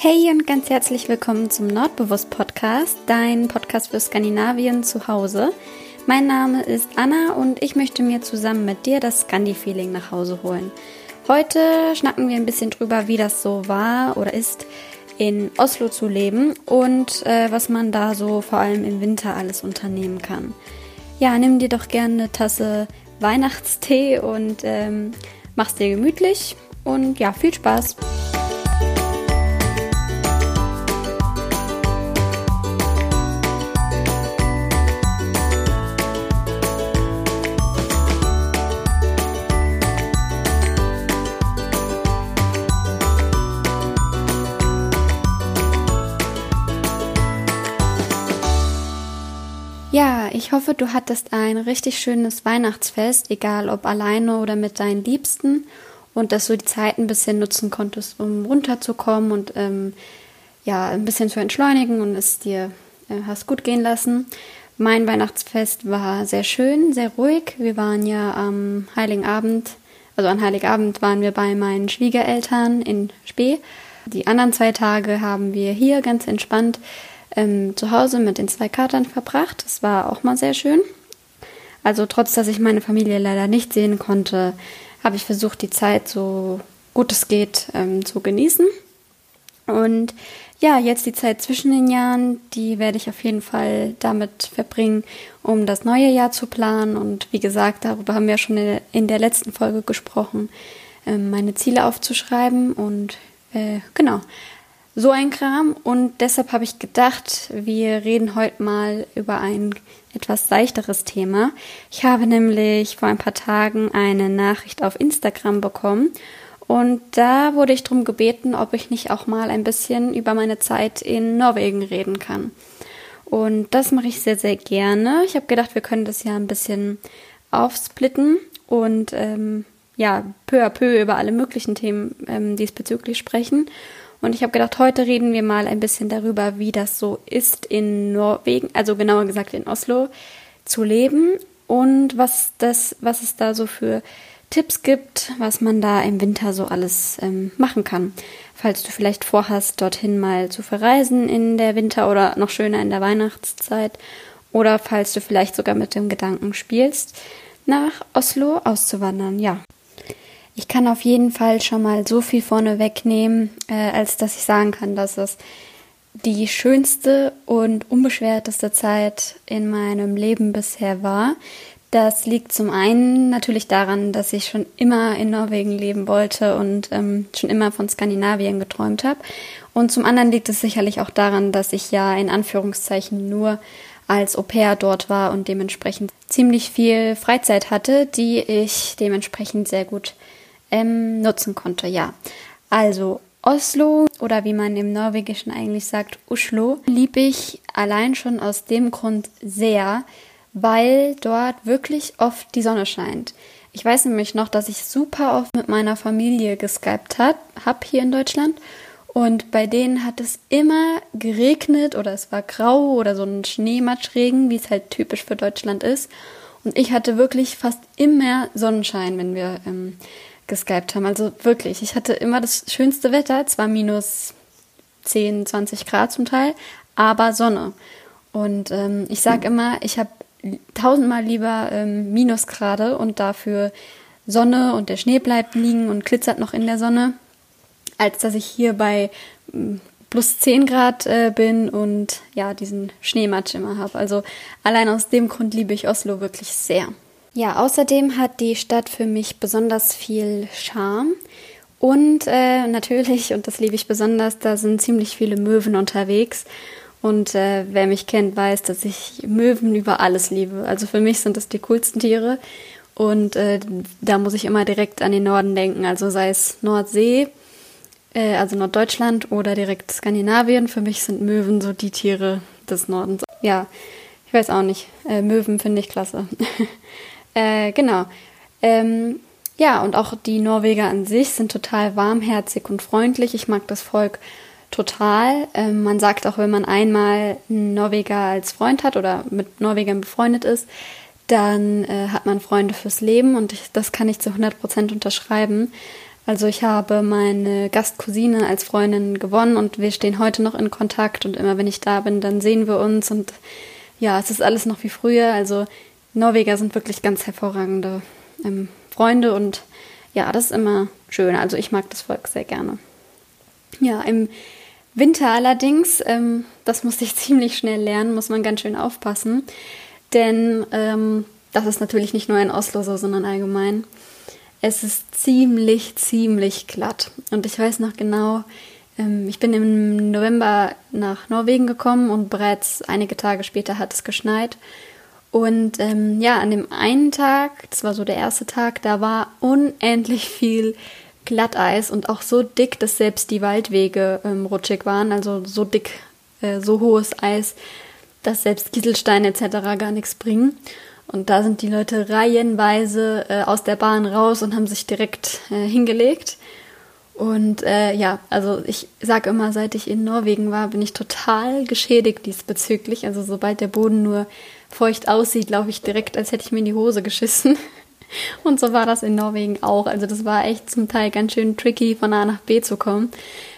Hey und ganz herzlich willkommen zum Nordbewusst Podcast, dein Podcast für Skandinavien zu Hause. Mein Name ist Anna und ich möchte mir zusammen mit dir das Scandi-Feeling nach Hause holen. Heute schnacken wir ein bisschen drüber, wie das so war oder ist, in Oslo zu leben und äh, was man da so vor allem im Winter alles unternehmen kann. Ja, nimm dir doch gerne eine Tasse Weihnachtstee und ähm, mach's dir gemütlich und ja, viel Spaß! Ich hoffe, du hattest ein richtig schönes Weihnachtsfest, egal ob alleine oder mit deinen Liebsten, und dass du die Zeit ein bisschen nutzen konntest, um runterzukommen und ähm, ja, ein bisschen zu entschleunigen und es dir äh, hast gut gehen lassen. Mein Weihnachtsfest war sehr schön, sehr ruhig. Wir waren ja am Heiligen Abend, also an Heiligabend waren wir bei meinen Schwiegereltern in Spee. Die anderen zwei Tage haben wir hier ganz entspannt ähm, zu Hause mit den zwei Katern verbracht. Das war auch mal sehr schön. Also trotz, dass ich meine Familie leider nicht sehen konnte, habe ich versucht, die Zeit so gut es geht ähm, zu genießen. Und ja, jetzt die Zeit zwischen den Jahren, die werde ich auf jeden Fall damit verbringen, um das neue Jahr zu planen. Und wie gesagt, darüber haben wir schon in der letzten Folge gesprochen, ähm, meine Ziele aufzuschreiben. Und äh, genau, so ein Kram. Und deshalb habe ich gedacht, wir reden heute mal über ein etwas seichteres Thema. Ich habe nämlich vor ein paar Tagen eine Nachricht auf Instagram bekommen. Und da wurde ich darum gebeten, ob ich nicht auch mal ein bisschen über meine Zeit in Norwegen reden kann. Und das mache ich sehr, sehr gerne. Ich habe gedacht, wir können das ja ein bisschen aufsplitten und ähm, ja, peu à peu über alle möglichen Themen ähm, diesbezüglich sprechen. Und ich habe gedacht, heute reden wir mal ein bisschen darüber, wie das so ist in Norwegen, also genauer gesagt in Oslo, zu leben und was das, was es da so für Tipps gibt, was man da im Winter so alles ähm, machen kann. Falls du vielleicht vorhast, dorthin mal zu verreisen in der Winter- oder noch schöner in der Weihnachtszeit oder falls du vielleicht sogar mit dem Gedanken spielst, nach Oslo auszuwandern. Ja, ich kann auf jeden Fall schon mal so viel vorne wegnehmen, äh, als dass ich sagen kann, dass es die schönste und unbeschwerteste Zeit in meinem Leben bisher war. Das liegt zum einen natürlich daran, dass ich schon immer in Norwegen leben wollte und ähm, schon immer von Skandinavien geträumt habe. Und zum anderen liegt es sicherlich auch daran, dass ich ja in Anführungszeichen nur als Au pair dort war und dementsprechend ziemlich viel Freizeit hatte, die ich dementsprechend sehr gut ähm, nutzen konnte. Ja, also Oslo oder wie man im Norwegischen eigentlich sagt, Oslo, liebe ich allein schon aus dem Grund sehr, weil dort wirklich oft die Sonne scheint. Ich weiß nämlich noch, dass ich super oft mit meiner Familie geskypt habe hier in Deutschland und bei denen hat es immer geregnet oder es war grau oder so ein Schneematschregen, wie es halt typisch für Deutschland ist. Und ich hatte wirklich fast immer Sonnenschein, wenn wir ähm, geskypt haben. Also wirklich, ich hatte immer das schönste Wetter, zwar minus 10, 20 Grad zum Teil, aber Sonne. Und ähm, ich sage immer, ich habe tausendmal lieber ähm, Minusgrade und dafür Sonne und der Schnee bleibt liegen und glitzert noch in der Sonne, als dass ich hier bei ähm, plus 10 Grad äh, bin und ja, diesen Schneematsch immer habe. Also allein aus dem Grund liebe ich Oslo wirklich sehr. Ja, außerdem hat die Stadt für mich besonders viel Charme. Und äh, natürlich, und das liebe ich besonders, da sind ziemlich viele Möwen unterwegs. Und äh, wer mich kennt, weiß, dass ich Möwen über alles liebe. Also für mich sind das die coolsten Tiere. Und äh, da muss ich immer direkt an den Norden denken. Also sei es Nordsee, äh, also Norddeutschland oder direkt Skandinavien. Für mich sind Möwen so die Tiere des Nordens. Ja, ich weiß auch nicht. Äh, Möwen finde ich klasse. Äh, genau. Ähm, ja, und auch die Norweger an sich sind total warmherzig und freundlich. Ich mag das Volk total. Ähm, man sagt auch, wenn man einmal einen Norweger als Freund hat oder mit Norwegern befreundet ist, dann äh, hat man Freunde fürs Leben und ich, das kann ich zu 100 Prozent unterschreiben. Also ich habe meine Gastcousine als Freundin gewonnen und wir stehen heute noch in Kontakt und immer wenn ich da bin, dann sehen wir uns und ja, es ist alles noch wie früher. Also Norweger sind wirklich ganz hervorragende ähm, Freunde und ja, das ist immer schön. Also ich mag das Volk sehr gerne. Ja, im Winter allerdings, ähm, das musste ich ziemlich schnell lernen, muss man ganz schön aufpassen. Denn ähm, das ist natürlich nicht nur in Oslo so, sondern allgemein. Es ist ziemlich, ziemlich glatt. Und ich weiß noch genau, ähm, ich bin im November nach Norwegen gekommen und bereits einige Tage später hat es geschneit. Und ähm, ja, an dem einen Tag, das war so der erste Tag, da war unendlich viel Glatteis und auch so dick, dass selbst die Waldwege ähm, rutschig waren. Also so dick, äh, so hohes Eis, dass selbst Kieselsteine etc. gar nichts bringen. Und da sind die Leute reihenweise äh, aus der Bahn raus und haben sich direkt äh, hingelegt. Und äh, ja, also ich sage immer, seit ich in Norwegen war, bin ich total geschädigt diesbezüglich. Also sobald der Boden nur feucht aussieht, laufe ich direkt, als hätte ich mir in die Hose geschissen. Und so war das in Norwegen auch. Also das war echt zum Teil ganz schön tricky, von A nach B zu kommen,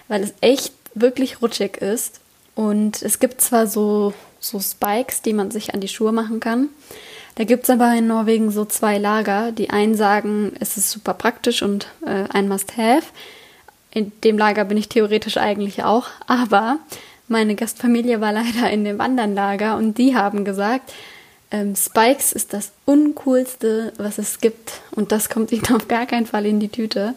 weil es echt wirklich rutschig ist. Und es gibt zwar so, so Spikes, die man sich an die Schuhe machen kann. Da gibt es aber in Norwegen so zwei Lager. Die einen sagen, es ist super praktisch und äh, ein Must-Have. In dem Lager bin ich theoretisch eigentlich auch. Aber meine Gastfamilie war leider in dem anderen Lager und die haben gesagt, ähm, Spikes ist das uncoolste, was es gibt. Und das kommt ihnen auf gar keinen Fall in die Tüte.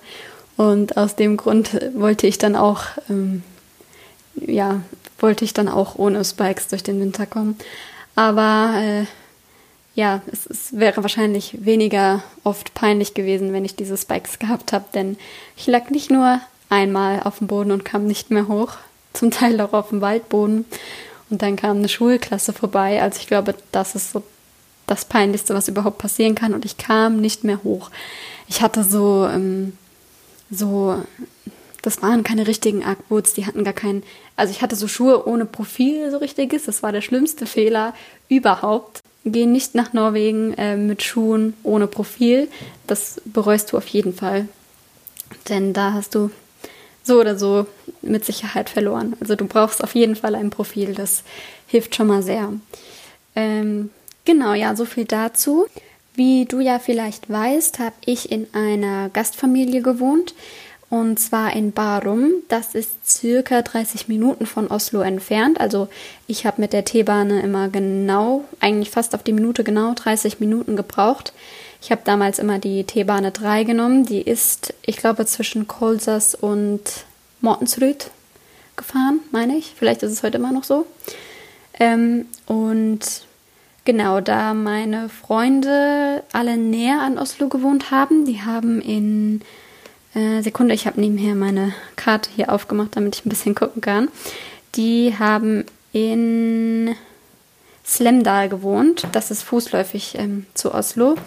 Und aus dem Grund wollte ich dann auch, ähm, ja, wollte ich dann auch ohne Spikes durch den Winter kommen. Aber äh, ja, es, es, wäre wahrscheinlich weniger oft peinlich gewesen, wenn ich diese Spikes gehabt habe, denn ich lag nicht nur einmal auf dem Boden und kam nicht mehr hoch, zum Teil auch auf dem Waldboden. Und dann kam eine Schulklasse vorbei. Also ich glaube, das ist so das Peinlichste, was überhaupt passieren kann. Und ich kam nicht mehr hoch. Ich hatte so, ähm, so, das waren keine richtigen Arcboots, die hatten gar keinen, also ich hatte so Schuhe ohne Profil, so richtiges. Das war der schlimmste Fehler überhaupt. Geh nicht nach Norwegen äh, mit Schuhen ohne Profil. Das bereust du auf jeden Fall. Denn da hast du so oder so mit Sicherheit verloren. Also du brauchst auf jeden Fall ein Profil, das hilft schon mal sehr. Ähm, genau, ja, so viel dazu. Wie du ja vielleicht weißt, habe ich in einer Gastfamilie gewohnt und zwar in Barum. Das ist circa 30 Minuten von Oslo entfernt. Also ich habe mit der T-Bahn immer genau, eigentlich fast auf die Minute genau 30 Minuten gebraucht. Ich habe damals immer die T-Bahn 3 genommen. Die ist, ich glaube, zwischen Kolsas und Mortensrüd gefahren, meine ich. Vielleicht ist es heute immer noch so. Ähm, und genau, da meine Freunde alle näher an Oslo gewohnt haben, die haben in äh, Sekunde, ich habe nebenher meine Karte hier aufgemacht, damit ich ein bisschen gucken kann. Die haben in Slemdal gewohnt. Das ist fußläufig ähm, zu Oslo.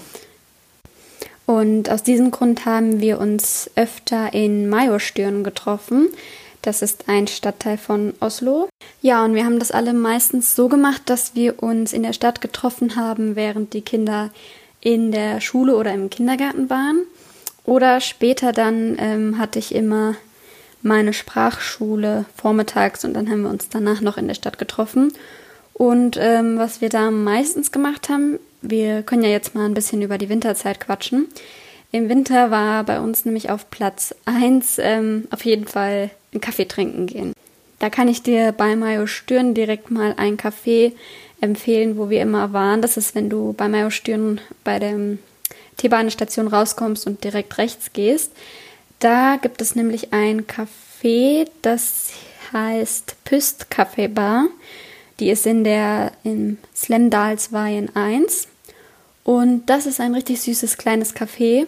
Und aus diesem Grund haben wir uns öfter in Majorstyrn getroffen. Das ist ein Stadtteil von Oslo. Ja, und wir haben das alle meistens so gemacht, dass wir uns in der Stadt getroffen haben, während die Kinder in der Schule oder im Kindergarten waren. Oder später dann ähm, hatte ich immer meine Sprachschule vormittags und dann haben wir uns danach noch in der Stadt getroffen. Und ähm, was wir da meistens gemacht haben, wir können ja jetzt mal ein bisschen über die Winterzeit quatschen. Im Winter war bei uns nämlich auf Platz 1 ähm, auf jeden Fall einen Kaffee trinken gehen. Da kann ich dir bei Mayo Stirn direkt mal ein Café empfehlen, wo wir immer waren. Das ist, wenn du bei Mayo Stirn bei der T-Bahn-Station rauskommst und direkt rechts gehst. Da gibt es nämlich ein Café, das heißt Püst Café Bar. Die ist in der im Slemdalsveien 1. Und das ist ein richtig süßes kleines Café.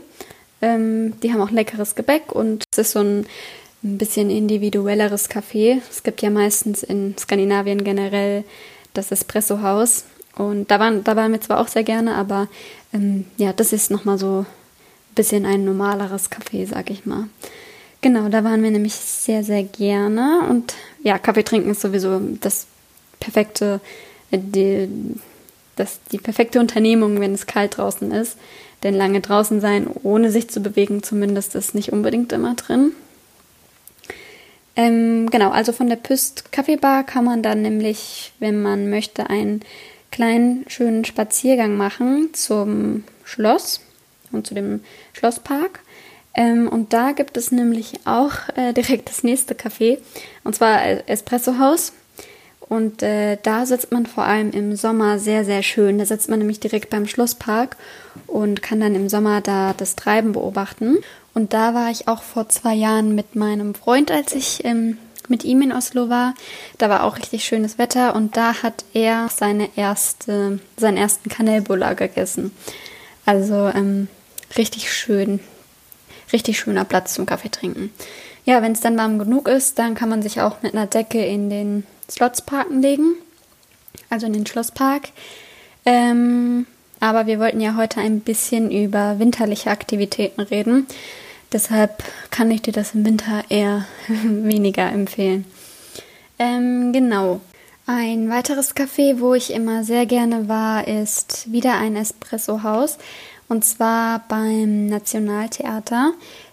Ähm, die haben auch leckeres Gebäck und es ist so ein, bisschen individuelleres Café. Es gibt ja meistens in Skandinavien generell das Espresso-Haus. Und da waren, da waren wir zwar auch sehr gerne, aber ähm, ja, das ist nochmal so ein bisschen ein normaleres Café, sag ich mal. Genau, da waren wir nämlich sehr, sehr gerne. Und ja, Kaffee trinken ist sowieso das perfekte, die, das die perfekte Unternehmung, wenn es kalt draußen ist. Denn lange draußen sein, ohne sich zu bewegen, zumindest ist nicht unbedingt immer drin. Ähm, genau, also von der Püst Kaffeebar kann man dann nämlich, wenn man möchte, einen kleinen schönen Spaziergang machen zum Schloss und zu dem Schlosspark. Ähm, und da gibt es nämlich auch äh, direkt das nächste Café, und zwar Espresso House. Und äh, da sitzt man vor allem im Sommer sehr, sehr schön. Da sitzt man nämlich direkt beim Schlosspark und kann dann im Sommer da das Treiben beobachten. Und da war ich auch vor zwei Jahren mit meinem Freund, als ich ähm, mit ihm in Oslo war. Da war auch richtig schönes Wetter und da hat er seine erste, seinen ersten Kanelbuller gegessen. Also ähm, richtig schön, richtig schöner Platz zum Kaffee trinken. Ja, wenn es dann warm genug ist, dann kann man sich auch mit einer Decke in den Slotsparken legen, also in den Schlosspark. Ähm, aber wir wollten ja heute ein bisschen über winterliche Aktivitäten reden. Deshalb kann ich dir das im Winter eher weniger empfehlen. Ähm, genau. Ein weiteres Café, wo ich immer sehr gerne war, ist wieder ein Espresso-Haus. Und zwar beim Nationaltheater.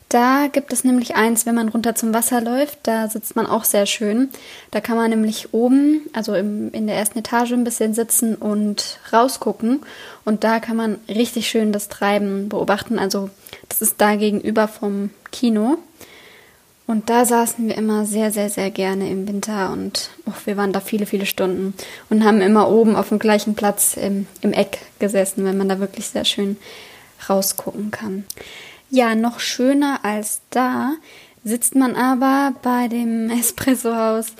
Da gibt es nämlich eins, wenn man runter zum Wasser läuft, da sitzt man auch sehr schön. Da kann man nämlich oben, also im, in der ersten Etage ein bisschen sitzen und rausgucken. Und da kann man richtig schön das Treiben beobachten. Also das ist da gegenüber vom Kino. Und da saßen wir immer sehr, sehr, sehr gerne im Winter und oh, wir waren da viele, viele Stunden und haben immer oben auf dem gleichen Platz im, im Eck gesessen, wenn man da wirklich sehr schön rausgucken kann. Ja, noch schöner als da sitzt man aber bei dem Espresso-Haus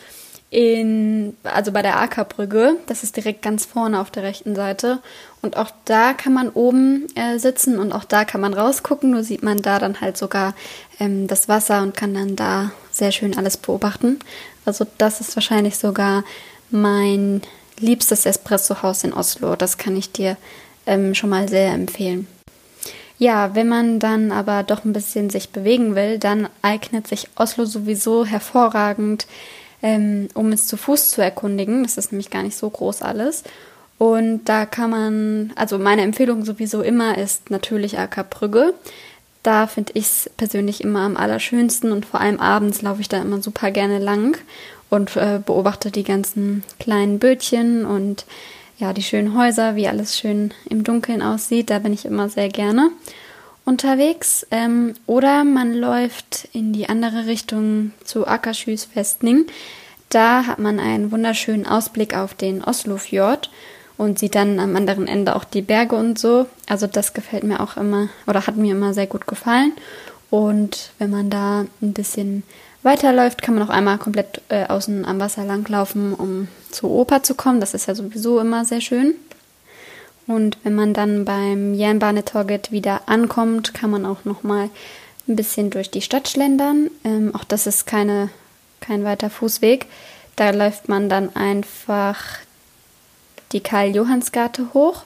in, also bei der Ackerbrücke. Das ist direkt ganz vorne auf der rechten Seite. Und auch da kann man oben äh, sitzen und auch da kann man rausgucken. Nur sieht man da dann halt sogar ähm, das Wasser und kann dann da sehr schön alles beobachten. Also das ist wahrscheinlich sogar mein liebstes Espresso-Haus in Oslo. Das kann ich dir ähm, schon mal sehr empfehlen. Ja, wenn man dann aber doch ein bisschen sich bewegen will, dann eignet sich Oslo sowieso hervorragend, ähm, um es zu Fuß zu erkundigen. Das ist nämlich gar nicht so groß alles. Und da kann man, also meine Empfehlung sowieso immer ist natürlich Ackerbrügge. Da finde ich es persönlich immer am allerschönsten und vor allem abends laufe ich da immer super gerne lang und äh, beobachte die ganzen kleinen Bötchen und ja, die schönen Häuser, wie alles schön im Dunkeln aussieht. Da bin ich immer sehr gerne unterwegs. Ähm, oder man läuft in die andere Richtung zu Akershus Festning. Da hat man einen wunderschönen Ausblick auf den Oslofjord und sieht dann am anderen Ende auch die Berge und so. Also das gefällt mir auch immer oder hat mir immer sehr gut gefallen. Und wenn man da ein bisschen weiterläuft, kann man auch einmal komplett äh, außen am Wasser langlaufen, um zur Oper zu kommen. Das ist ja sowieso immer sehr schön. Und wenn man dann beim Jernbanetorget wieder ankommt, kann man auch noch mal ein bisschen durch die Stadt schlendern. Ähm, auch das ist keine, kein weiter Fußweg. Da läuft man dann einfach die Karl-Johanns-Garte hoch.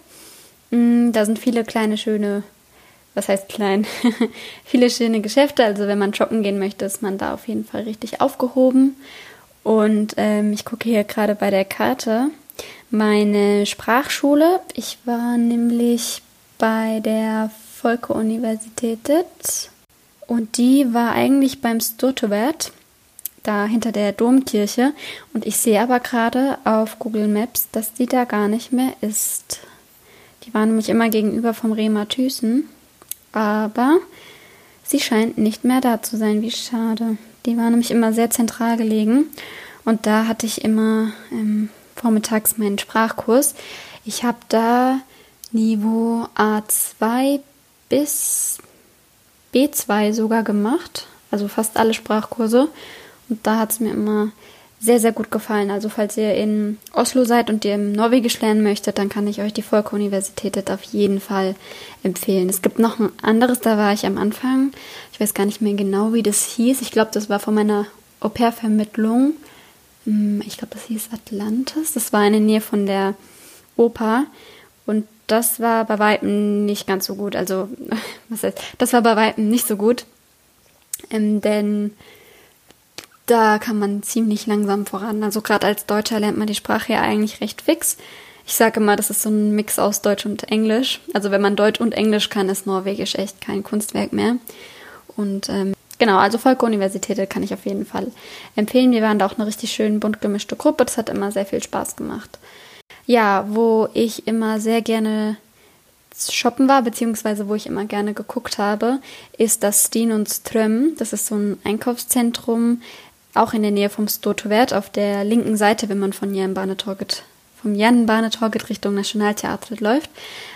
Mm, da sind viele kleine, schöne was heißt klein, viele schöne Geschäfte. Also wenn man shoppen gehen möchte, ist man da auf jeden Fall richtig aufgehoben. Und ähm, ich gucke hier gerade bei der Karte meine Sprachschule. Ich war nämlich bei der Volke-Universität und die war eigentlich beim Sturtevert, da hinter der Domkirche. Und ich sehe aber gerade auf Google Maps, dass die da gar nicht mehr ist. Die war nämlich immer gegenüber vom Rema Thüßen aber sie scheint nicht mehr da zu sein. Wie schade. Die war nämlich immer sehr zentral gelegen und da hatte ich immer ähm, vormittags meinen Sprachkurs. Ich habe da Niveau A2 bis B2 sogar gemacht, also fast alle Sprachkurse. Und da hat es mir immer sehr, sehr gut gefallen. Also falls ihr in Oslo seid und ihr im Norwegisch lernen möchtet, dann kann ich euch die Volke-Universität auf jeden Fall empfehlen. Es gibt noch ein anderes, da war ich am Anfang. Ich weiß gar nicht mehr genau, wie das hieß. Ich glaube, das war von meiner Au-pair-Vermittlung. Hm, ich glaube, das hieß Atlantis. Das war in der Nähe von der Oper. Und das war bei Weitem nicht ganz so gut. Also, was heißt, das war bei Weitem nicht so gut. Ähm, denn da kann man ziemlich langsam voran. Also gerade als Deutscher lernt man die Sprache ja eigentlich recht fix. Ich sage immer, das ist so ein Mix aus Deutsch und Englisch. Also wenn man Deutsch und Englisch kann, ist Norwegisch echt kein Kunstwerk mehr. Und ähm, genau, also Volke-Universität kann ich auf jeden Fall empfehlen. Wir waren da auch eine richtig schön bunt gemischte Gruppe. Das hat immer sehr viel Spaß gemacht. Ja, wo ich immer sehr gerne shoppen war, beziehungsweise wo ich immer gerne geguckt habe, ist das Steen und Ström. Das ist so ein Einkaufszentrum, auch in der Nähe vom Stortovert, auf der linken Seite, wenn man von Jernbanetorget, vom Jernbanetorget Richtung Nationaltheater läuft.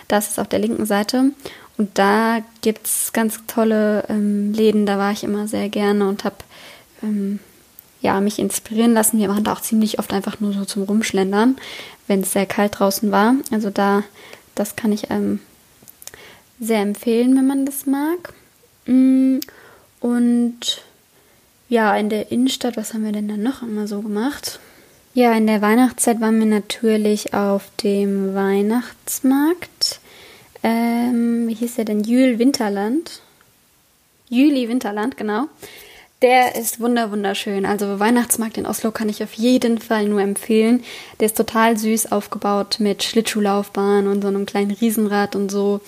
Das ist auf der linken Seite. Und da gibt es ganz tolle ähm, Läden, da war ich immer sehr gerne und habe ähm, ja, mich inspirieren lassen. Wir waren da auch ziemlich oft einfach nur so zum Rumschlendern, wenn es sehr kalt draußen war. Also da, das kann ich ähm, sehr empfehlen, wenn man das mag. Mm, und ja, in der Innenstadt, was haben wir denn dann noch immer so gemacht? Ja, in der Weihnachtszeit waren wir natürlich auf dem Weihnachtsmarkt. Ähm, wie hieß der denn? Jül Winterland. Jüli Winterland, genau. Der ist wunder wunderschön. Also Weihnachtsmarkt in Oslo kann ich auf jeden Fall nur empfehlen. Der ist total süß aufgebaut mit Schlittschuhlaufbahn und so einem kleinen Riesenrad und so.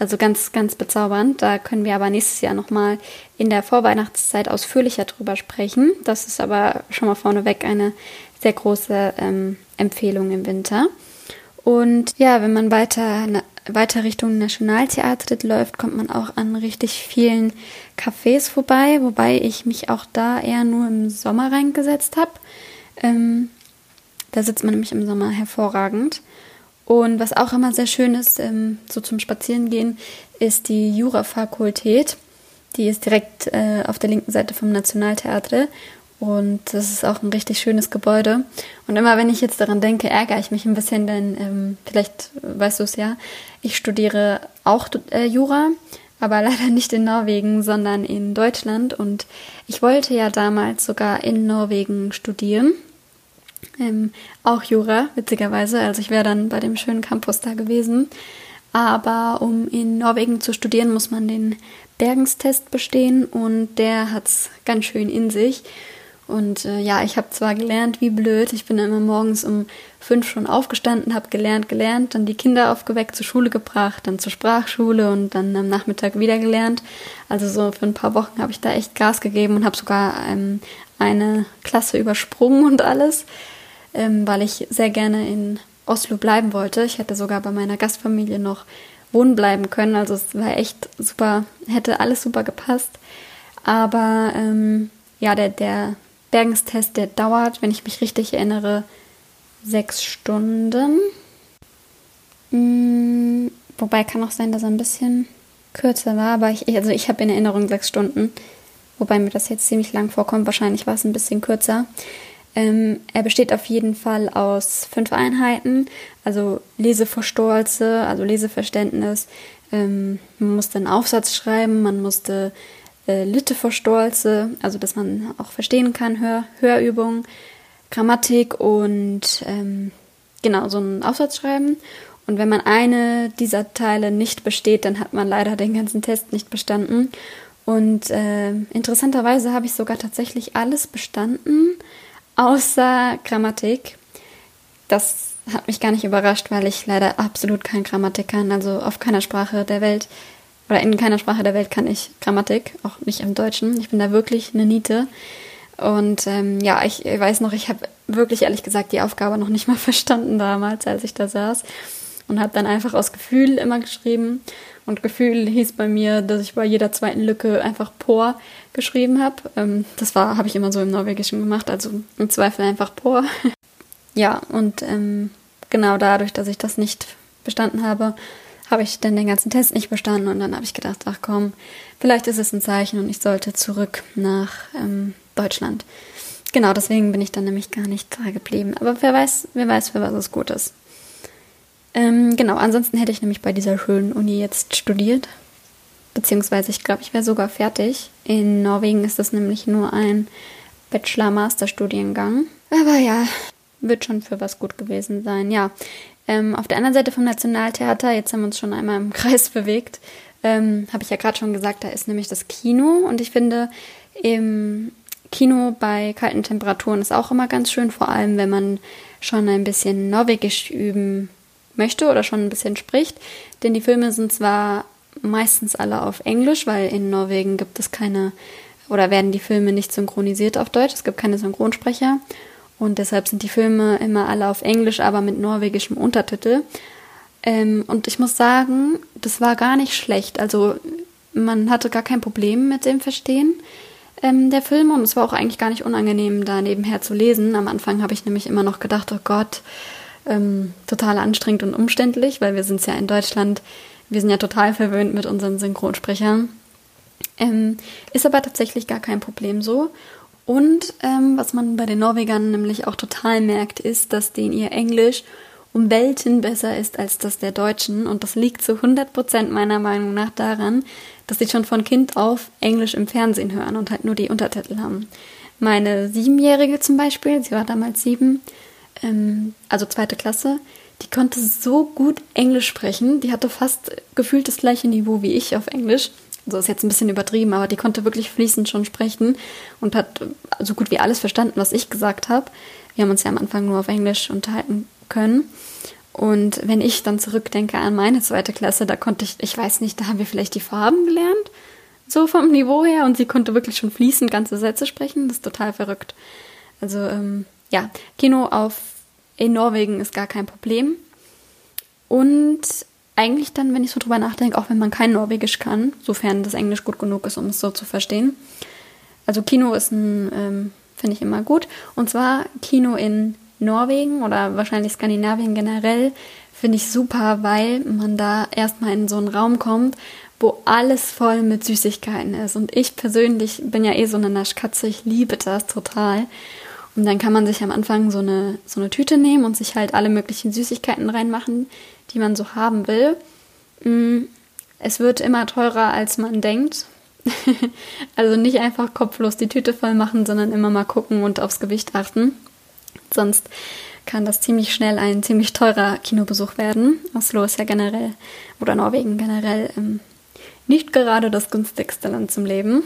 Also ganz, ganz bezaubernd. Da können wir aber nächstes Jahr nochmal in der Vorweihnachtszeit ausführlicher drüber sprechen. Das ist aber schon mal vorneweg eine sehr große ähm, Empfehlung im Winter. Und ja, wenn man weiter, weiter Richtung Nationaltheater läuft, kommt man auch an richtig vielen Cafés vorbei, wobei ich mich auch da eher nur im Sommer reingesetzt habe. Ähm, da sitzt man nämlich im Sommer hervorragend. Und was auch immer sehr schön ist, ähm, so zum Spazierengehen, ist die Jurafakultät. Die ist direkt äh, auf der linken Seite vom Nationaltheater und das ist auch ein richtig schönes Gebäude. Und immer wenn ich jetzt daran denke, ärgere ich mich ein bisschen, denn ähm, vielleicht weißt du es ja, ich studiere auch äh, Jura, aber leider nicht in Norwegen, sondern in Deutschland. Und ich wollte ja damals sogar in Norwegen studieren. Ähm, auch Jura, witzigerweise. Also ich wäre dann bei dem schönen Campus da gewesen. Aber um in Norwegen zu studieren, muss man den Bergenstest bestehen und der hat's ganz schön in sich. Und äh, ja, ich habe zwar gelernt, wie blöd, ich bin immer morgens um fünf schon aufgestanden, habe gelernt, gelernt, dann die Kinder aufgeweckt, zur Schule gebracht, dann zur Sprachschule und dann am Nachmittag wieder gelernt. Also so für ein paar Wochen habe ich da echt Gas gegeben und habe sogar ähm, eine Klasse übersprungen und alles, ähm, weil ich sehr gerne in Oslo bleiben wollte. Ich hätte sogar bei meiner Gastfamilie noch wohnen bleiben können. Also es war echt super, hätte alles super gepasst. Aber ähm, ja, der, der Bergenstest, der dauert, wenn ich mich richtig erinnere, sechs Stunden. Hm, wobei kann auch sein, dass er ein bisschen kürzer war, aber ich, also ich habe in Erinnerung sechs Stunden, wobei mir das jetzt ziemlich lang vorkommt. Wahrscheinlich war es ein bisschen kürzer. Ähm, er besteht auf jeden Fall aus fünf Einheiten, also Leseverstolze, also Leseverständnis. Ähm, man musste einen Aufsatz schreiben, man musste äh, Litte Stolze, also dass man auch verstehen kann, Hör, Hörübungen, Grammatik und ähm, genau so einen Aufsatz schreiben. Und wenn man eine dieser Teile nicht besteht, dann hat man leider den ganzen Test nicht bestanden. Und äh, interessanterweise habe ich sogar tatsächlich alles bestanden, außer Grammatik. Das hat mich gar nicht überrascht, weil ich leider absolut kein Grammatik kann, also auf keiner Sprache der Welt oder in keiner Sprache der Welt kann ich Grammatik, auch nicht im Deutschen. Ich bin da wirklich eine Niete. Und ähm, ja, ich weiß noch, ich habe wirklich ehrlich gesagt die Aufgabe noch nicht mal verstanden damals, als ich da saß. Und habe dann einfach aus Gefühl immer geschrieben. Und Gefühl hieß bei mir, dass ich bei jeder zweiten Lücke einfach por geschrieben habe. Ähm, das war, habe ich immer so im Norwegischen gemacht, also im Zweifel einfach por. ja, und ähm, genau dadurch, dass ich das nicht bestanden habe, habe ich dann den ganzen Test nicht bestanden und dann habe ich gedacht, ach komm, vielleicht ist es ein Zeichen und ich sollte zurück nach ähm, Deutschland. Genau, deswegen bin ich dann nämlich gar nicht da geblieben. Aber wer weiß, wer weiß, für was es gut ist. Ähm, genau, ansonsten hätte ich nämlich bei dieser schönen Uni jetzt studiert. Beziehungsweise ich glaube, ich wäre sogar fertig. In Norwegen ist das nämlich nur ein Bachelor-Master-Studiengang. Aber ja, wird schon für was gut gewesen sein. Ja, ähm, auf der anderen Seite vom Nationaltheater, jetzt haben wir uns schon einmal im Kreis bewegt, ähm, habe ich ja gerade schon gesagt, da ist nämlich das Kino und ich finde, im Kino bei kalten Temperaturen ist auch immer ganz schön, vor allem wenn man schon ein bisschen Norwegisch üben möchte oder schon ein bisschen spricht. Denn die Filme sind zwar meistens alle auf Englisch, weil in Norwegen gibt es keine oder werden die Filme nicht synchronisiert auf Deutsch. Es gibt keine Synchronsprecher. Und deshalb sind die Filme immer alle auf Englisch, aber mit norwegischem Untertitel. Ähm, und ich muss sagen, das war gar nicht schlecht. Also man hatte gar kein Problem mit dem Verstehen ähm, der Filme und es war auch eigentlich gar nicht unangenehm, da nebenher zu lesen. Am Anfang habe ich nämlich immer noch gedacht, oh Gott, ähm, total anstrengend und umständlich, weil wir sind ja in Deutschland, wir sind ja total verwöhnt mit unseren Synchronsprechern. Ähm, ist aber tatsächlich gar kein Problem so. Und ähm, was man bei den Norwegern nämlich auch total merkt, ist, dass denen ihr Englisch um Welten besser ist als das der Deutschen. Und das liegt zu 100 Prozent meiner Meinung nach daran, dass sie schon von Kind auf Englisch im Fernsehen hören und halt nur die Untertitel haben. Meine Siebenjährige zum Beispiel, sie war damals sieben, ähm, also zweite Klasse, die konnte so gut Englisch sprechen. Die hatte fast gefühlt das gleiche Niveau wie ich auf Englisch. Also ist jetzt ein bisschen übertrieben, aber die konnte wirklich fließend schon sprechen und hat so gut wie alles verstanden, was ich gesagt habe. Wir haben uns ja am Anfang nur auf Englisch unterhalten können. Und wenn ich dann zurückdenke an meine zweite Klasse, da konnte ich, ich weiß nicht, da haben wir vielleicht die Farben gelernt, so vom Niveau her, und sie konnte wirklich schon fließend ganze Sätze sprechen. Das ist total verrückt. Also ähm, ja, Kino auf in Norwegen ist gar kein Problem. Und eigentlich dann, wenn ich so drüber nachdenke, auch wenn man kein Norwegisch kann, sofern das Englisch gut genug ist, um es so zu verstehen. Also Kino ist ein, ähm, finde ich immer gut. Und zwar Kino in Norwegen oder wahrscheinlich Skandinavien generell finde ich super, weil man da erstmal in so einen Raum kommt, wo alles voll mit Süßigkeiten ist. Und ich persönlich bin ja eh so eine Naschkatze, ich liebe das total. Und dann kann man sich am Anfang so eine, so eine Tüte nehmen und sich halt alle möglichen Süßigkeiten reinmachen, die man so haben will. Mm, es wird immer teurer, als man denkt. also nicht einfach kopflos die Tüte voll machen, sondern immer mal gucken und aufs Gewicht achten. Sonst kann das ziemlich schnell ein ziemlich teurer Kinobesuch werden. Oslo ist ja generell, oder Norwegen generell, ähm, nicht gerade das günstigste Land zum Leben.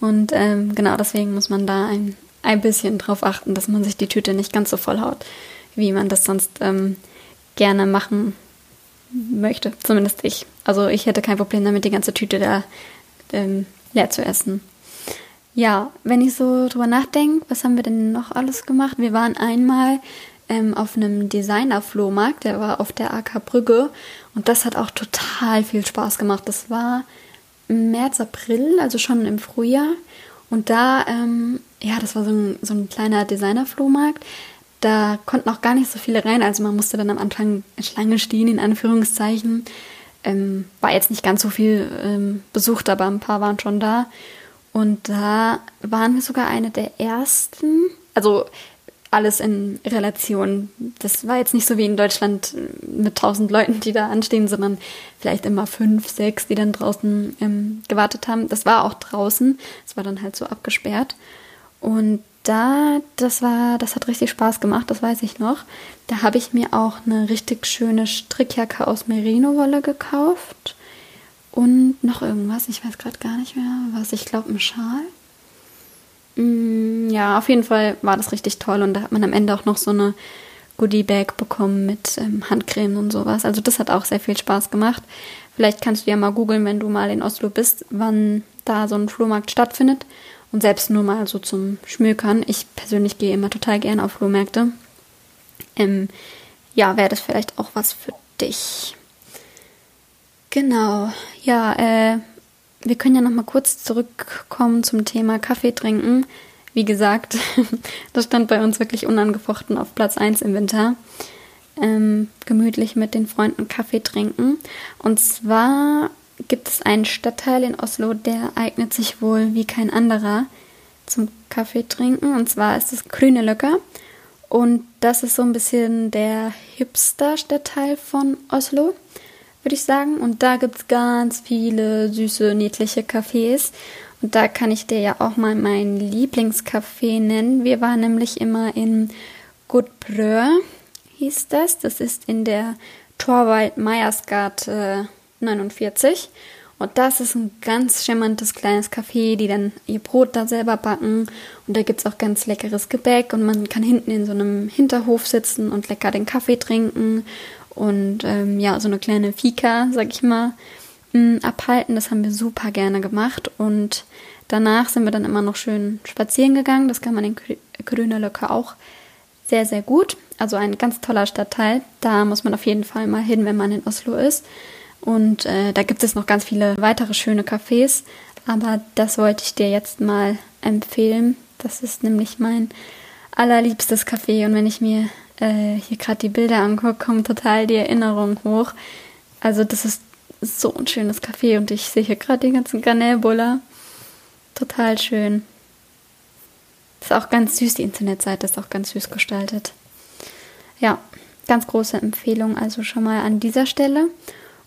Und ähm, genau deswegen muss man da ein, ein bisschen drauf achten, dass man sich die Tüte nicht ganz so voll haut, wie man das sonst ähm, gerne machen möchte. Zumindest ich. Also ich hätte kein Problem damit, die ganze Tüte da ähm, leer zu essen. Ja, wenn ich so drüber nachdenke, was haben wir denn noch alles gemacht? Wir waren einmal ähm, auf einem Designer-Flohmarkt, der war auf der AK Brügge und das hat auch total viel Spaß gemacht. Das war März, April, also schon im Frühjahr. Und da, ähm, ja, das war so ein, so ein kleiner Designer-Flohmarkt. Da konnten auch gar nicht so viele rein, also man musste dann am Anfang Schlange stehen, in Anführungszeichen. Ähm, war jetzt nicht ganz so viel ähm, besucht, aber ein paar waren schon da. Und da waren wir sogar eine der ersten, also alles in Relation. Das war jetzt nicht so wie in Deutschland mit tausend Leuten, die da anstehen, sondern vielleicht immer fünf, sechs, die dann draußen ähm, gewartet haben. Das war auch draußen. Es war dann halt so abgesperrt. Und da, das war, das hat richtig Spaß gemacht, das weiß ich noch. Da habe ich mir auch eine richtig schöne Strickjacke aus Merino-Wolle gekauft. Und noch irgendwas, ich weiß gerade gar nicht mehr, was. Ich glaube, ein Schal. Mm, ja, auf jeden Fall war das richtig toll und da hat man am Ende auch noch so eine Goodie-Bag bekommen mit ähm, Handcreme und sowas. Also das hat auch sehr viel Spaß gemacht. Vielleicht kannst du ja mal googeln, wenn du mal in Oslo bist, wann da so ein Flohmarkt stattfindet. Und selbst nur mal so zum Schmökern. Ich persönlich gehe immer total gerne auf Flohmärkte. Ähm, ja, wäre das vielleicht auch was für dich. Genau, ja, äh, wir können ja noch mal kurz zurückkommen zum Thema Kaffee trinken. Wie gesagt, das stand bei uns wirklich unangefochten auf Platz 1 im Winter. Ähm, gemütlich mit den Freunden Kaffee trinken. Und zwar gibt es einen Stadtteil in Oslo, der eignet sich wohl wie kein anderer zum Kaffee trinken. Und zwar ist es Grüne Löcker. Und das ist so ein bisschen der Hipster-Stadtteil von Oslo würde ich sagen. Und da gibt es ganz viele süße, niedliche Cafés. Und da kann ich dir ja auch mal mein Lieblingscafé nennen. Wir waren nämlich immer in Gudbrö, hieß das. Das ist in der Torwald Meiersgate 49. Und das ist ein ganz charmantes kleines Café, die dann ihr Brot da selber backen. Und da gibt es auch ganz leckeres Gebäck und man kann hinten in so einem Hinterhof sitzen und lecker den Kaffee trinken. und ähm, ja, so eine kleine Fika, sag ich mal, mh, abhalten. Das haben wir super gerne gemacht und danach sind wir dann immer noch schön spazieren gegangen. Das kann man in Grünerlöcke auch sehr, sehr gut. Also ein ganz toller Stadtteil. Da muss man auf jeden Fall mal hin, wenn man in Oslo ist. Und äh, da gibt es noch ganz viele weitere schöne Cafés. Aber das wollte ich dir jetzt mal empfehlen. Das ist nämlich mein allerliebstes Café. Und wenn ich mir äh, hier gerade die Bilder angucke, kommt total die Erinnerung hoch. Also das ist so ein schönes Café und ich sehe hier gerade den ganzen Garnelbuller. Total schön. Ist auch ganz süß, die Internetseite ist auch ganz süß gestaltet. Ja, ganz große Empfehlung also schon mal an dieser Stelle.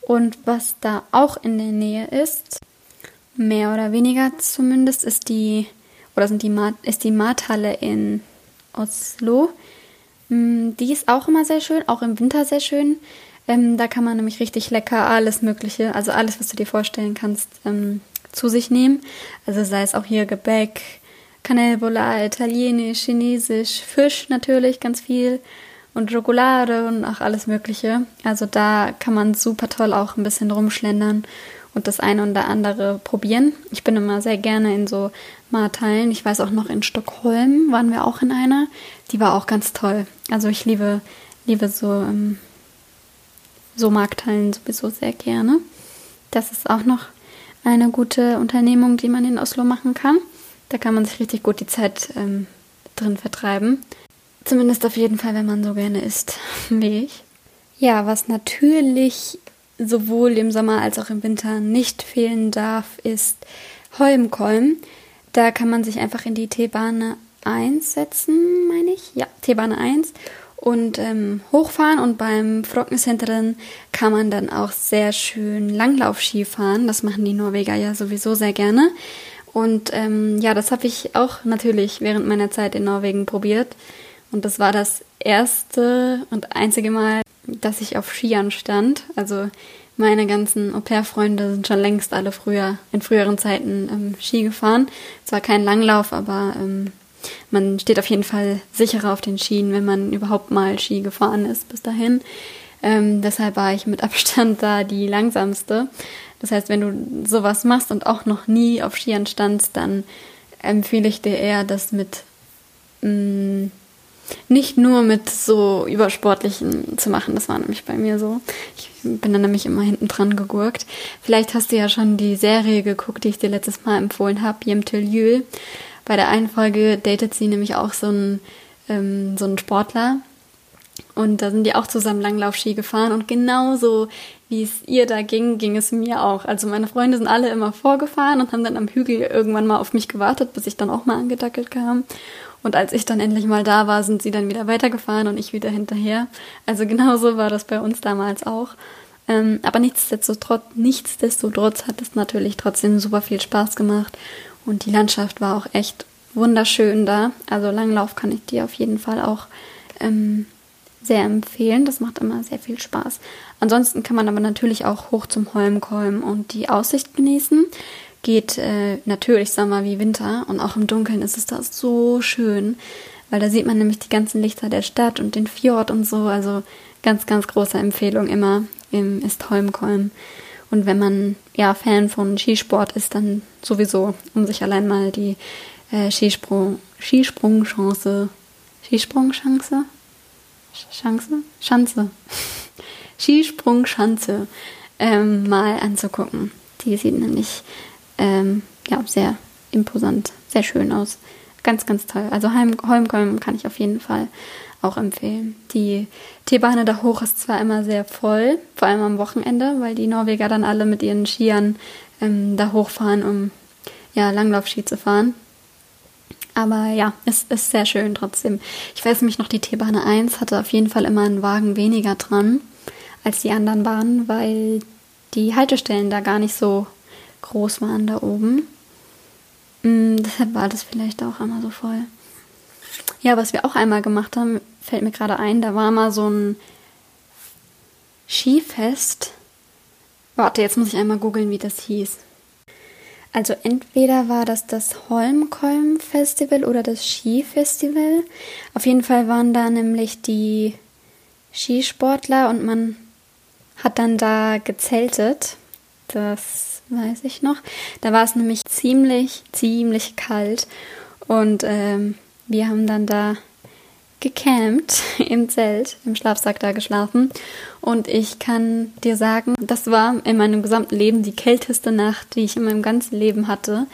Und was da auch in der Nähe ist, mehr oder weniger zumindest, ist die, oder sind die, ist die Marthalle in Oslo. Mm, die ist auch immer sehr schön, auch im Winter sehr schön. Ähm, da kann man nämlich richtig lecker alles Mögliche, also alles, was du dir vorstellen kannst, ähm, zu sich nehmen. Also sei es auch hier Gebäck, Kanelbola, Italienisch, Chinesisch, Fisch natürlich ganz viel und Schokolade und auch alles Mögliche. Also da kann man super toll auch ein bisschen rumschlendern und das eine oder andere probieren. Ich bin immer sehr gerne in so Marteilen. Ich weiß auch noch in Stockholm waren wir auch in einer. Die war auch ganz toll. Also ich liebe, liebe so, ähm, so Marktteilen sowieso sehr gerne. Das ist auch noch eine gute Unternehmung, die man in Oslo machen kann. Da kann man sich richtig gut die Zeit ähm, drin vertreiben. Zumindest auf jeden Fall, wenn man so gerne isst wie ich. Ja, was natürlich sowohl im Sommer als auch im Winter nicht fehlen darf, ist Holmkolm. Da kann man sich einfach in die T-Bahn 1 setzen, meine ich. Ja, T-Bahn 1 und ähm, hochfahren und beim Frognescenteren kann man dann auch sehr schön Langlaufski fahren. Das machen die Norweger ja sowieso sehr gerne. Und ähm, ja, das habe ich auch natürlich während meiner Zeit in Norwegen probiert. Und das war das erste und einzige Mal, dass ich auf Skiern stand. Also meine ganzen Au-pair-Freunde sind schon längst alle früher, in früheren Zeiten ähm, Ski gefahren. Zwar kein Langlauf, aber ähm, man steht auf jeden Fall sicherer auf den Skien, wenn man überhaupt mal Ski gefahren ist bis dahin. Ähm, deshalb war ich mit Abstand da die langsamste. Das heißt, wenn du sowas machst und auch noch nie auf Skiern standst, dann empfehle ich dir eher, das mit mh, mm, nicht nur mit so übersportlichen zu machen. Das war nämlich bei mir so. Ich bin dann nämlich immer hinten dran gegurkt. Vielleicht hast du ja schon die Serie geguckt, die ich dir letztes Mal empfohlen habe, Jem Jül. Bei der einen Folge datet sie nämlich auch so einen, ähm, so einen Sportler. Und da sind die auch zusammen Langlaufski gefahren. Und genauso wie es ihr da ging, ging es mir auch. Also meine Freunde sind alle immer vorgefahren und haben dann am Hügel irgendwann mal auf mich gewartet, bis ich dann auch mal angedackelt kam. Und als ich dann endlich mal da war, sind sie dann wieder weitergefahren und ich wieder hinterher. Also genauso war das bei uns damals auch. Ähm, aber nichtsdestotrotz, nichtsdestotrotz hat es natürlich trotzdem super viel Spaß gemacht und die Landschaft war auch echt wunderschön da. Also Langlauf kann ich dir auf jeden Fall auch ähm, sehr empfehlen. Das macht immer sehr viel Spaß. Ansonsten kann man aber natürlich auch hoch zum Holmkolm und die Aussicht genießen geht äh, natürlich Sommer wie Winter und auch im Dunkeln ist es da so schön, weil da sieht man nämlich die ganzen Lichter der Stadt und den Fjord und so. Also ganz, ganz große Empfehlung immer im Istholmkolm. Und wenn man ja Fan von Skisport ist, dann sowieso, um sich allein mal die äh, Skisprung, Skisprungchance, Skisprungchance, Chance, Schanze, Skisprungschanze ähm, mal anzugucken. Die sieht nämlich ähm, ja, sehr imposant, sehr schön aus. Ganz, ganz toll. Also Holmkolm kann ich auf jeden Fall auch empfehlen. Die T-Bahn da hoch ist zwar immer sehr voll, vor allem am Wochenende, weil die Norweger dann alle mit ihren Skiern ähm, da hochfahren, um ja, Langlaufski zu fahren. Aber ja, es ist sehr schön trotzdem. Ich weiß nämlich noch, die T-Bahn 1 hatte auf jeden Fall immer einen Wagen weniger dran als die anderen Bahnen, weil die Haltestellen da gar nicht so groß waren da oben. Mm, deshalb war das vielleicht auch einmal so voll. Ja, was wir auch einmal gemacht haben, fällt mir gerade ein, da war mal so ein Skifest. Warte, jetzt muss ich einmal googeln, wie das hieß. Also entweder war das das Holmkolm Festival oder das Skifestival. Auf jeden Fall waren da nämlich die Skisportler und man hat dann da gezeltet. Das weiß ich noch. Da war es nämlich ziemlich, ziemlich kalt und ähm, wir haben dann da gecampt im Zelt, im Schlafsack da geschlafen. Und ich kann dir sagen, das war in meinem gesamten Leben die kälteste Nacht, die ich in meinem ganzen Leben hatte.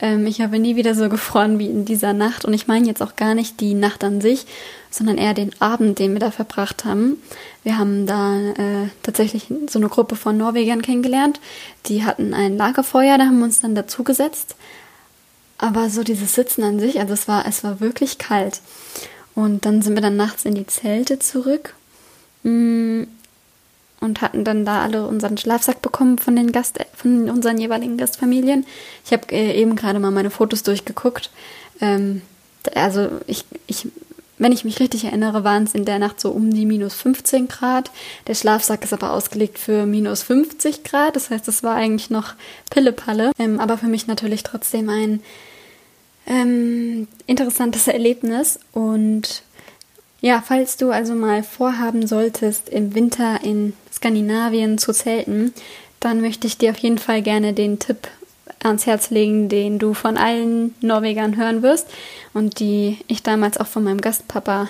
Ähm, ich habe nie wieder so gefroren wie in dieser Nacht. Und ich meine jetzt auch gar nicht die Nacht an sich, sondern eher den Abend, den wir da verbracht haben. Wir haben da äh, tatsächlich so eine Gruppe von Norwegern kennengelernt. Die hatten ein Lagerfeuer, da haben wir uns dann dazugesetzt. Aber so dieses Sitzen an sich, also es war, es war wirklich kalt. Und dann sind wir dann nachts in die Zelte zurück mm, und hatten dann da alle unseren Schlafsack bekommen von den Gast, von unseren jeweiligen Gastfamilien. Ich habe äh, eben gerade mal meine Fotos durchgeguckt. Ähm, also ich, ich, wenn ich mich richtig erinnere, waren es in der Nacht so um die minus 15 Grad. Der Schlafsack ist aber ausgelegt für minus 50 Grad. Das heißt, es war eigentlich noch Pillepalle. Ähm, aber für mich natürlich trotzdem ein ähm, interessantes Erlebnis. Und ja, falls du also mal vorhaben solltest, im Winter in Skandinavien zu zelten, dann möchte ich dir auf jeden Fall gerne den Tipp ans Herz legen, den du von allen Norwegern hören wirst und die ich damals auch von meinem Gastpapa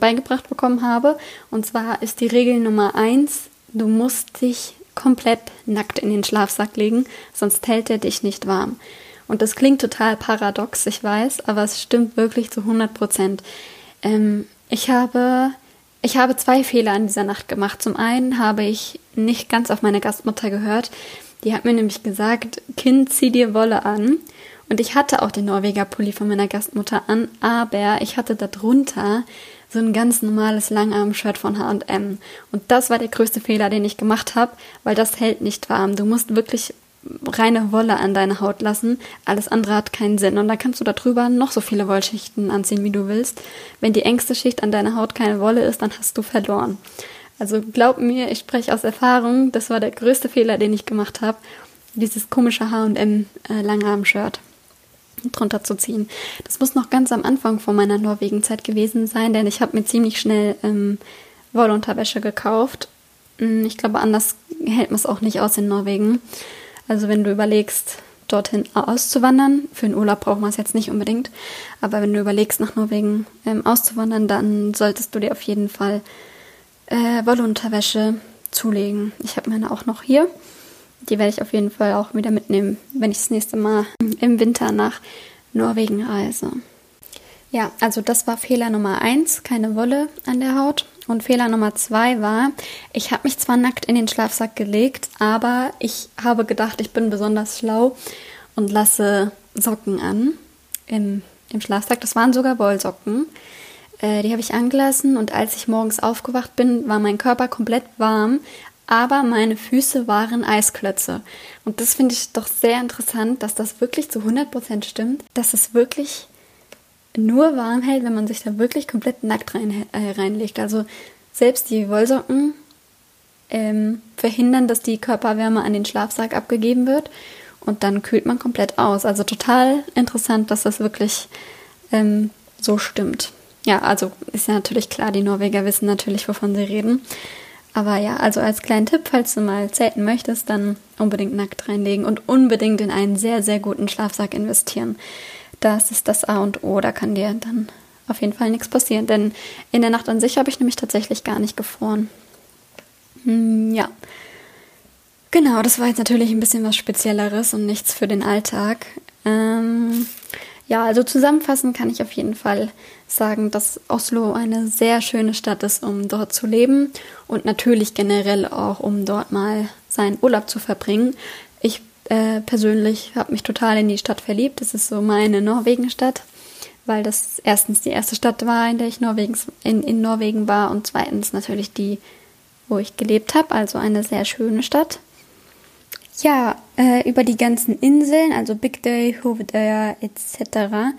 beigebracht bekommen habe. Und zwar ist die Regel Nummer eins, du musst dich komplett nackt in den Schlafsack legen, sonst hält er dich nicht warm. Und das klingt total paradox, ich weiß, aber es stimmt wirklich zu 100 Prozent. Ähm, ich habe ich habe zwei Fehler in dieser Nacht gemacht. Zum einen habe ich nicht ganz auf meine Gastmutter gehört. Die hat mir nämlich gesagt, Kind, zieh dir Wolle an. Und ich hatte auch den Norweger Pulli von meiner Gastmutter an, aber ich hatte darunter so ein ganz normales Langarm-Shirt von H&M. Und das war der größte Fehler, den ich gemacht habe, weil das hält nicht warm. Du musst wirklich reine Wolle an deine Haut lassen. Alles andere hat keinen Sinn. Und da kannst du darüber noch so viele Wollschichten anziehen, wie du willst. Wenn die engste Schicht an deiner Haut keine Wolle ist, dann hast du verloren. Also glaub mir, ich spreche aus Erfahrung, das war der größte Fehler, den ich gemacht habe, dieses komische H&M äh, Langarm-Shirt drunter zu ziehen. Das muss noch ganz am Anfang von meiner Norwegen-Zeit gewesen sein, denn ich habe mir ziemlich schnell ähm, Wollunterwäsche gekauft. Hm, ich glaube, anders hält man es auch nicht aus in Norwegen. Also wenn du überlegst, dorthin auszuwandern, für den Urlaub braucht man es jetzt nicht unbedingt, aber wenn du überlegst, nach Norwegen ähm, auszuwandern, dann solltest du dir auf jeden Fall äh, Wollunterwäsche zulegen. Ich habe meine auch noch hier. Die werde ich auf jeden Fall auch wieder mitnehmen, wenn ich das nächste Mal im Winter nach Norwegen reise. Ja, also das war Fehler Nummer eins, keine Wolle an der Haut. Und Fehler Nummer zwei war, ich habe mich zwar nackt in den Schlafsack gelegt, aber ich habe gedacht, ich bin besonders schlau und lasse Socken an im, im Schlafsack. Das waren sogar Wollsocken. Äh, die habe ich angelassen und als ich morgens aufgewacht bin, war mein Körper komplett warm, aber meine Füße waren Eisklötze. Und das finde ich doch sehr interessant, dass das wirklich zu 100% stimmt, dass es wirklich nur warm hält, wenn man sich da wirklich komplett nackt rein, äh, reinlegt. Also selbst die Wollsocken ähm, verhindern, dass die Körperwärme an den Schlafsack abgegeben wird und dann kühlt man komplett aus. Also total interessant, dass das wirklich ähm, so stimmt. Ja, also ist ja natürlich klar, die Norweger wissen natürlich, wovon sie reden. Aber ja, also als kleinen Tipp, falls du mal zelten möchtest, dann unbedingt nackt reinlegen und unbedingt in einen sehr, sehr guten Schlafsack investieren. Das ist das A und O. Da kann dir dann auf jeden Fall nichts passieren. Denn in der Nacht an sich habe ich nämlich tatsächlich gar nicht gefroren. Hm, ja. Genau, das war jetzt natürlich ein bisschen was Spezielleres und nichts für den Alltag. Ähm, ja, also zusammenfassend kann ich auf jeden Fall sagen, dass Oslo eine sehr schöne Stadt ist, um dort zu leben und natürlich generell auch, um dort mal seinen Urlaub zu verbringen. Ich äh, persönlich habe mich total in die Stadt verliebt. Das ist so meine Norwegenstadt, weil das erstens die erste Stadt war, in der ich Norwegens, in, in Norwegen war und zweitens natürlich die, wo ich gelebt habe, also eine sehr schöne Stadt. Ja, äh, über die ganzen Inseln, also Big Day, Hovedøya etc.,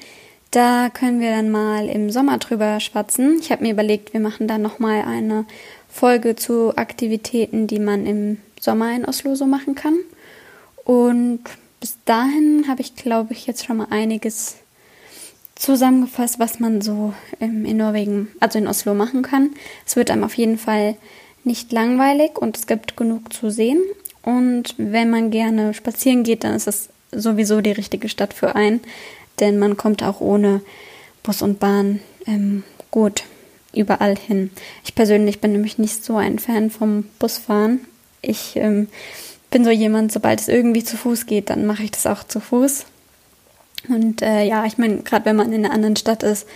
da können wir dann mal im Sommer drüber schwatzen. Ich habe mir überlegt, wir machen dann nochmal eine Folge zu Aktivitäten, die man im Sommer in Oslo so machen kann. Und bis dahin habe ich, glaube ich, jetzt schon mal einiges zusammengefasst, was man so ähm, in Norwegen, also in Oslo machen kann. Es wird einem auf jeden Fall nicht langweilig und es gibt genug zu sehen. Und wenn man gerne spazieren geht, dann ist es sowieso die richtige Stadt für einen, denn man kommt auch ohne Bus und Bahn ähm, gut überall hin. Ich persönlich bin nämlich nicht so ein Fan vom Busfahren. Ich ähm, bin so jemand, sobald es irgendwie zu Fuß geht, dann mache ich das auch zu Fuß. Und äh, ja, ich meine, gerade wenn man in einer anderen Stadt ist,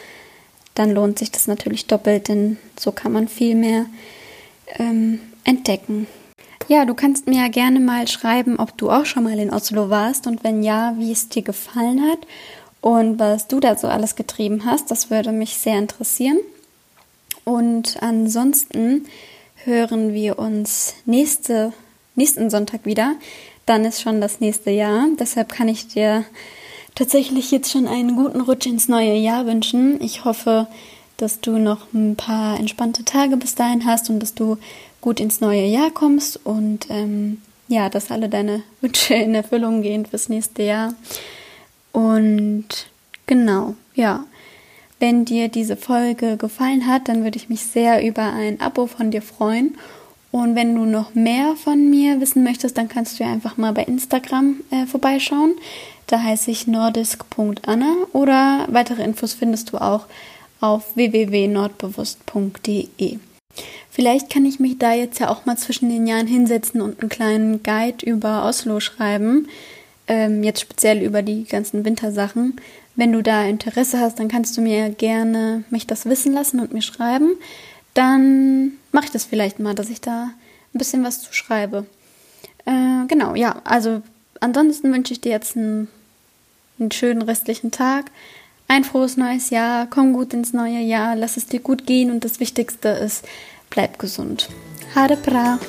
dann lohnt sich das natürlich doppelt, denn so kann man viel mehr ähm, entdecken. Ja, du kannst mir ja gerne mal schreiben, ob du auch schon mal in Oslo warst und wenn ja, wie es dir gefallen hat und was du da so alles getrieben hast. Das würde mich sehr interessieren. Und ansonsten hören wir uns nächste, nächsten Sonntag wieder. Dann ist schon das nächste Jahr. Deshalb kann ich dir tatsächlich jetzt schon einen guten Rutsch ins neue Jahr wünschen. Ich hoffe, dass du noch ein paar entspannte Tage bis dahin hast und dass du gut ins neue Jahr kommst und ähm, ja, dass alle deine Wünsche in Erfüllung gehen fürs nächste Jahr. Und genau, ja. Wenn dir diese Folge gefallen hat, dann würde ich mich sehr über ein Abo von dir freuen. Und wenn du noch mehr von mir wissen möchtest, dann kannst du einfach mal bei Instagram äh, vorbeischauen. Da heiße ich nordisk.anna oder weitere Infos findest du auch auf www.nordbewusst.de. Vielleicht kann ich mich da jetzt ja auch mal zwischen den Jahren hinsetzen und einen kleinen Guide über Oslo schreiben. Ähm, jetzt speziell über die ganzen Wintersachen. Wenn du da Interesse hast, dann kannst du mir gerne mich das wissen lassen und mir schreiben. Dann mache ich das vielleicht mal, dass ich da ein bisschen was zu schreibe. Äh, genau, ja, also ansonsten wünsche ich dir jetzt einen, einen schönen restlichen Tag ein frohes neues Jahr, komm gut ins neue Jahr, lass es dir gut gehen und das Wichtigste ist, bleib gesund. Hare pra!